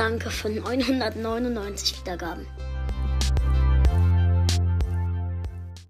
Danke für 999 Wiedergaben.